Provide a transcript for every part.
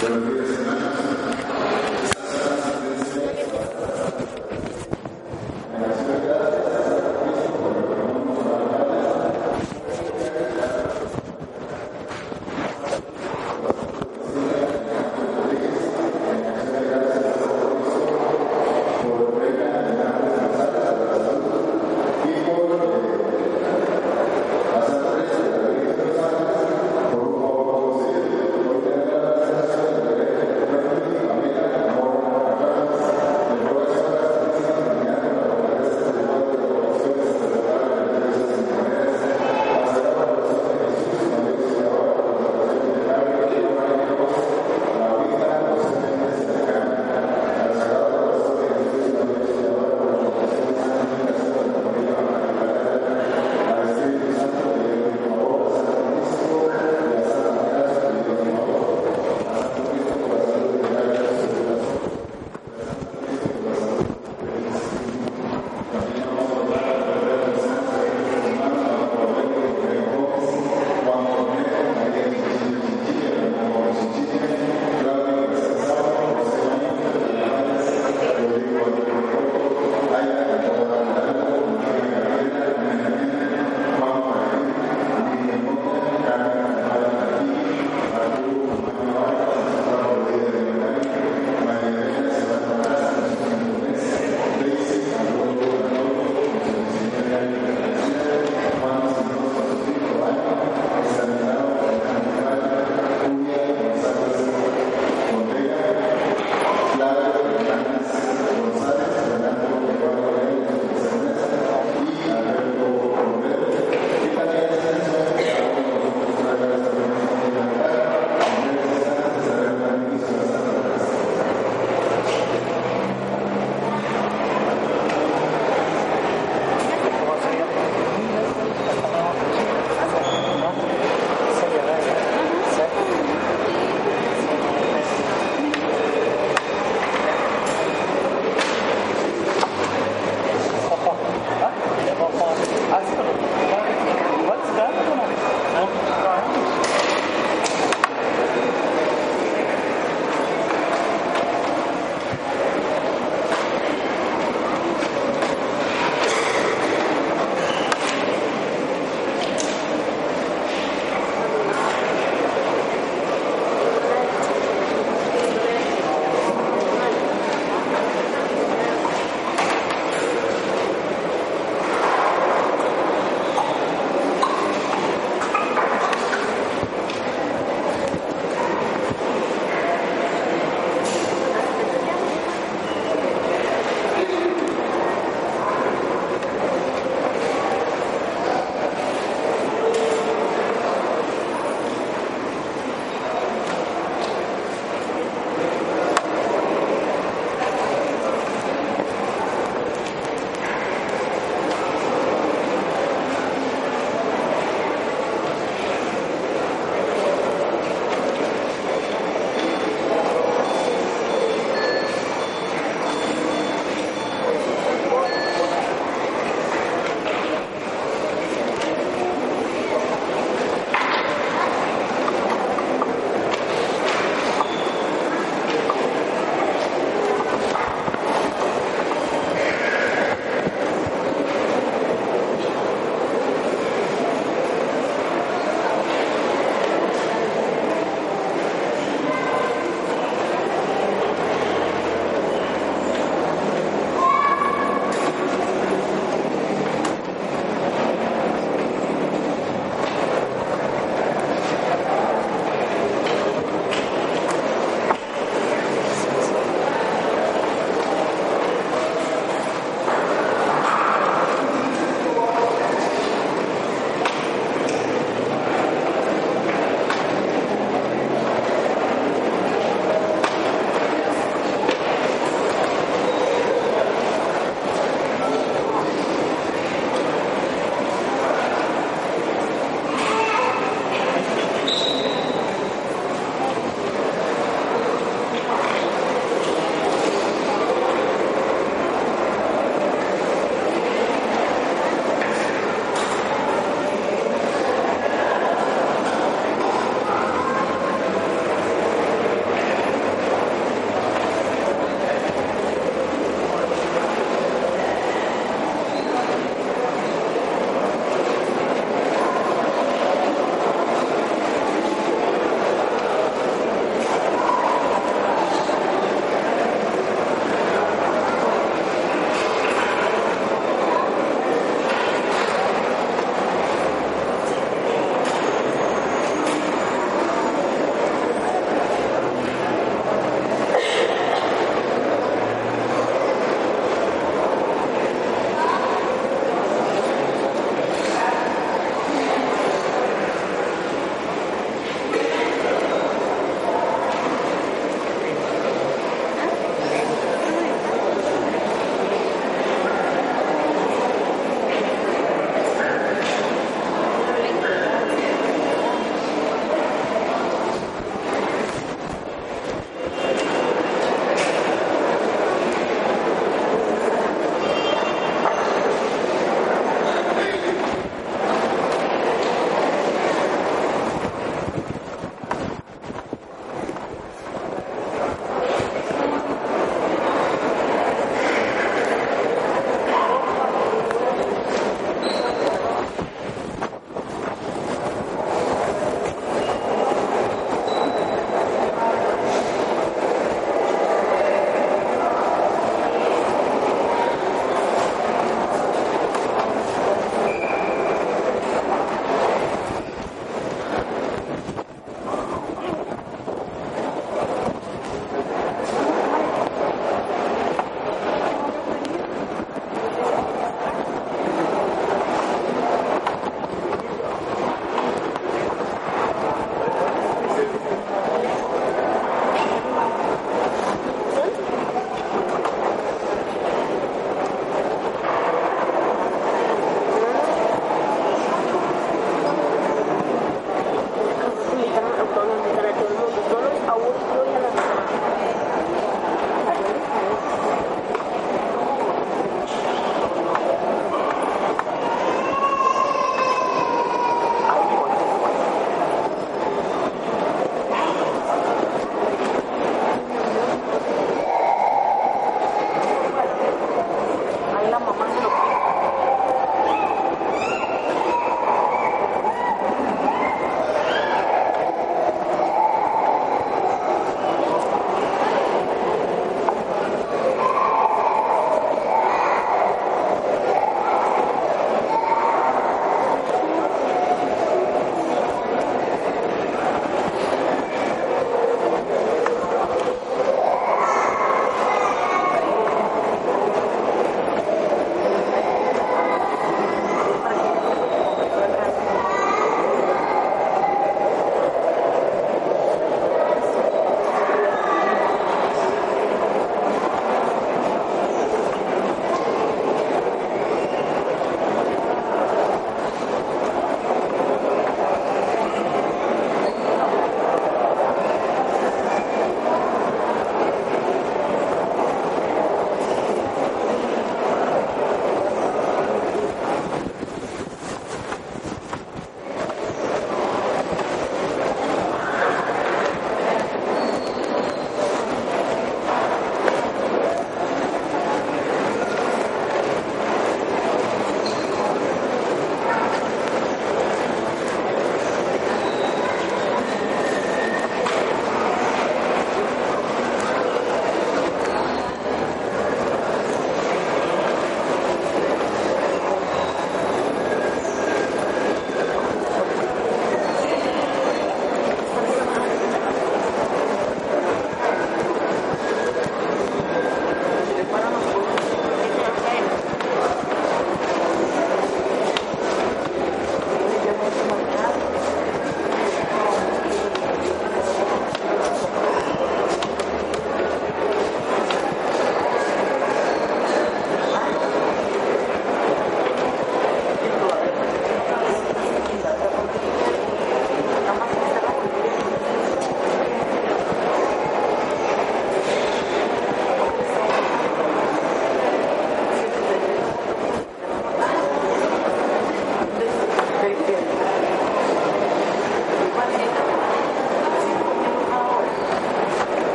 Por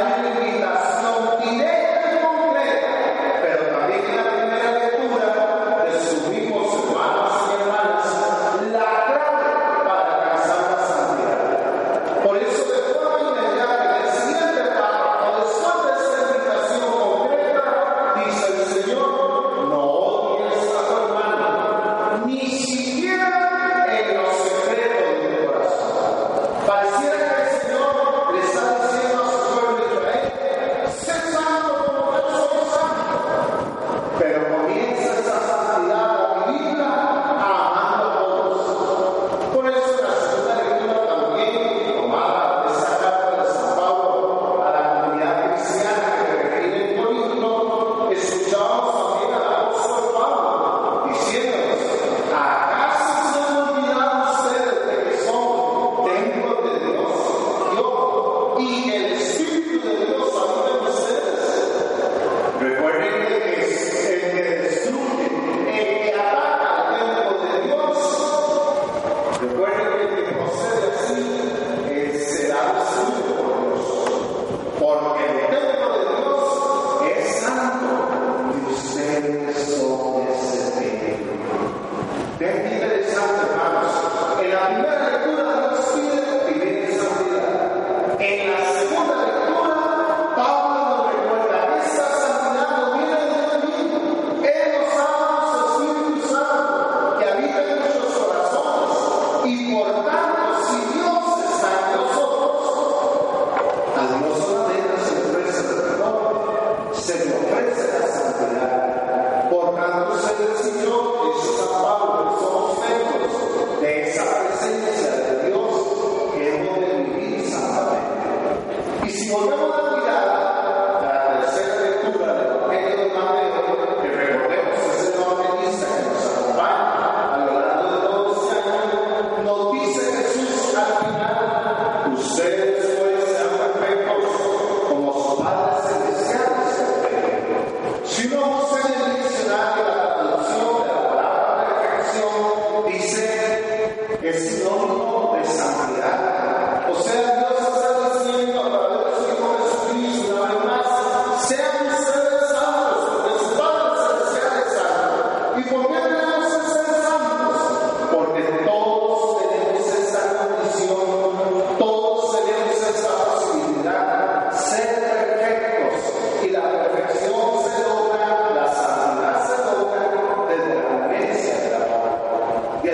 Invitación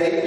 de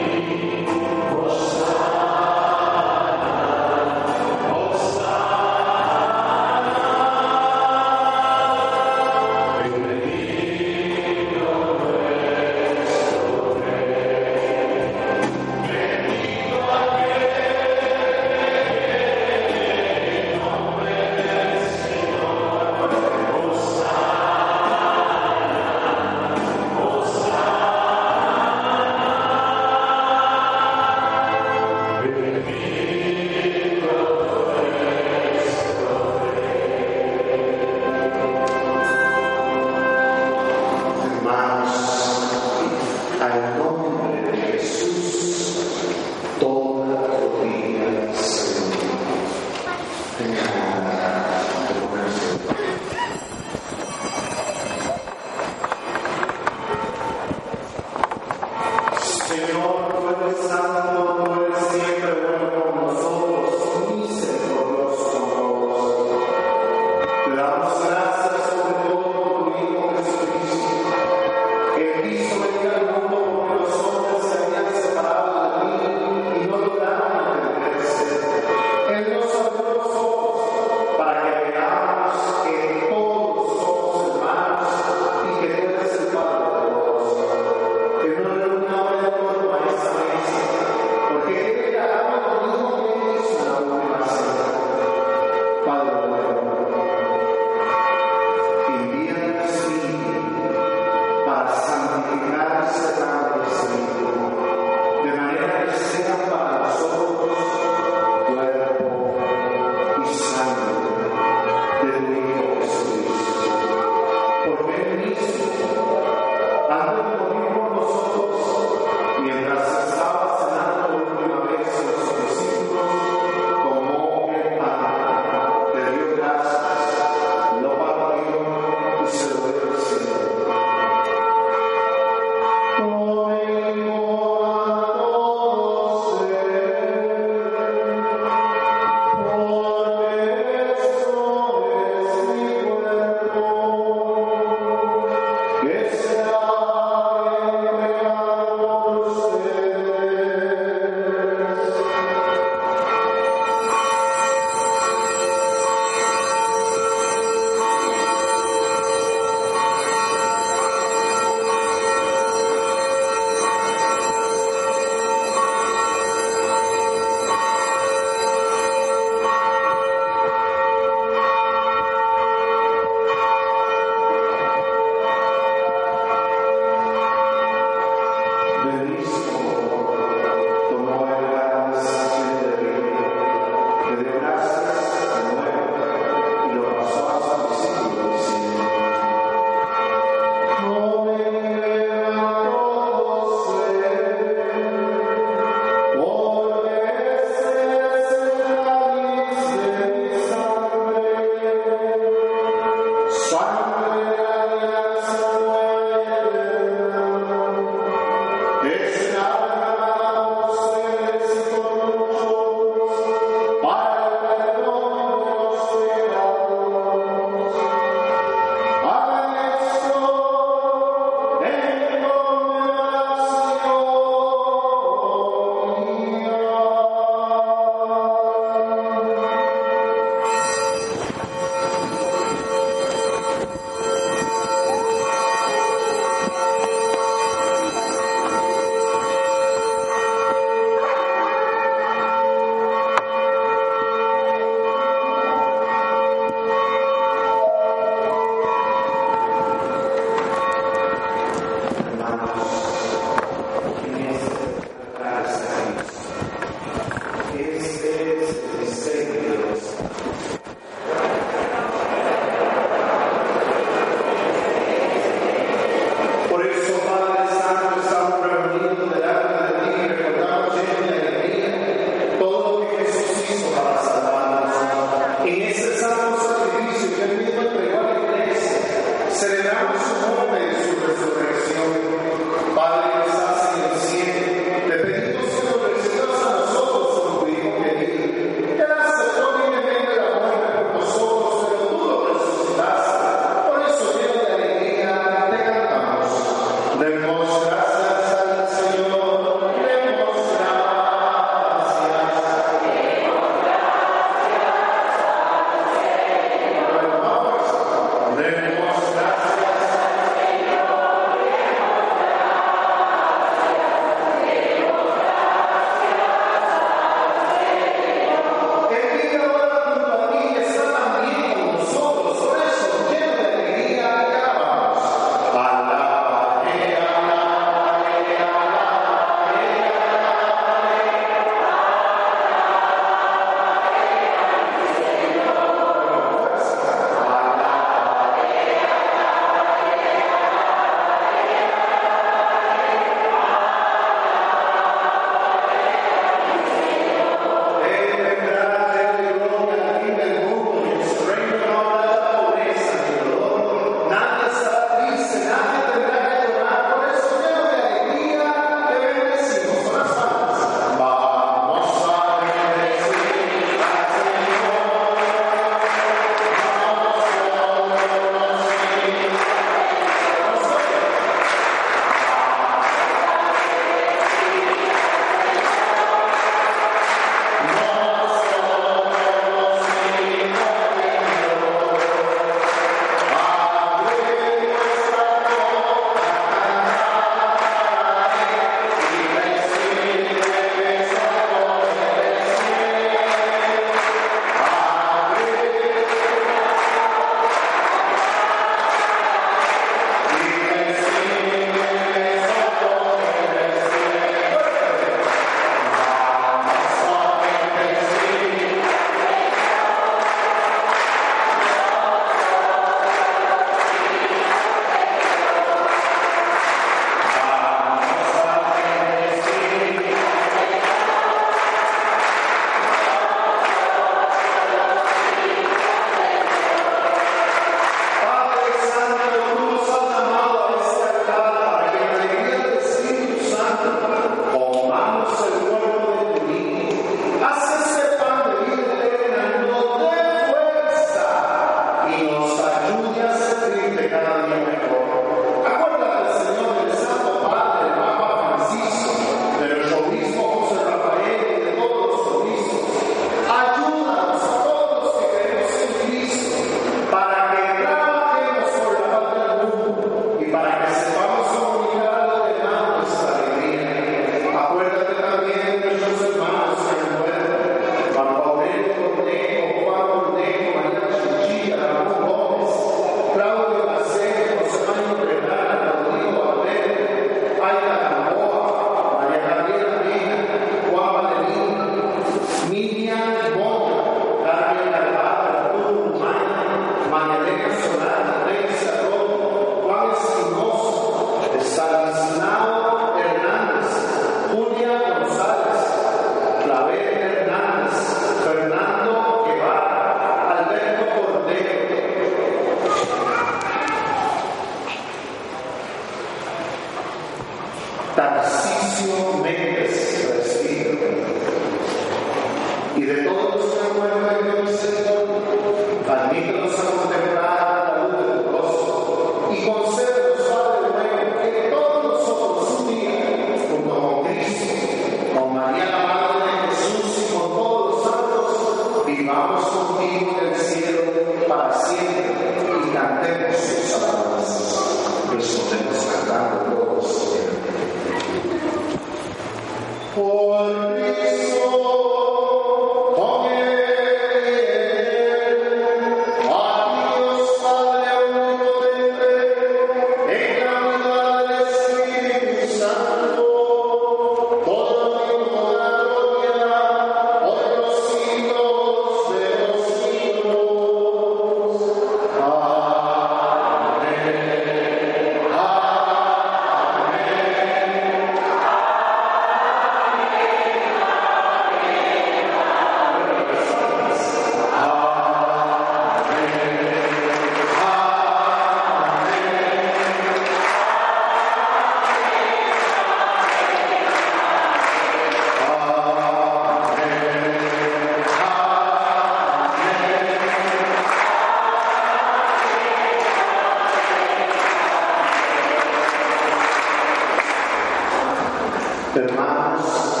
hermanos,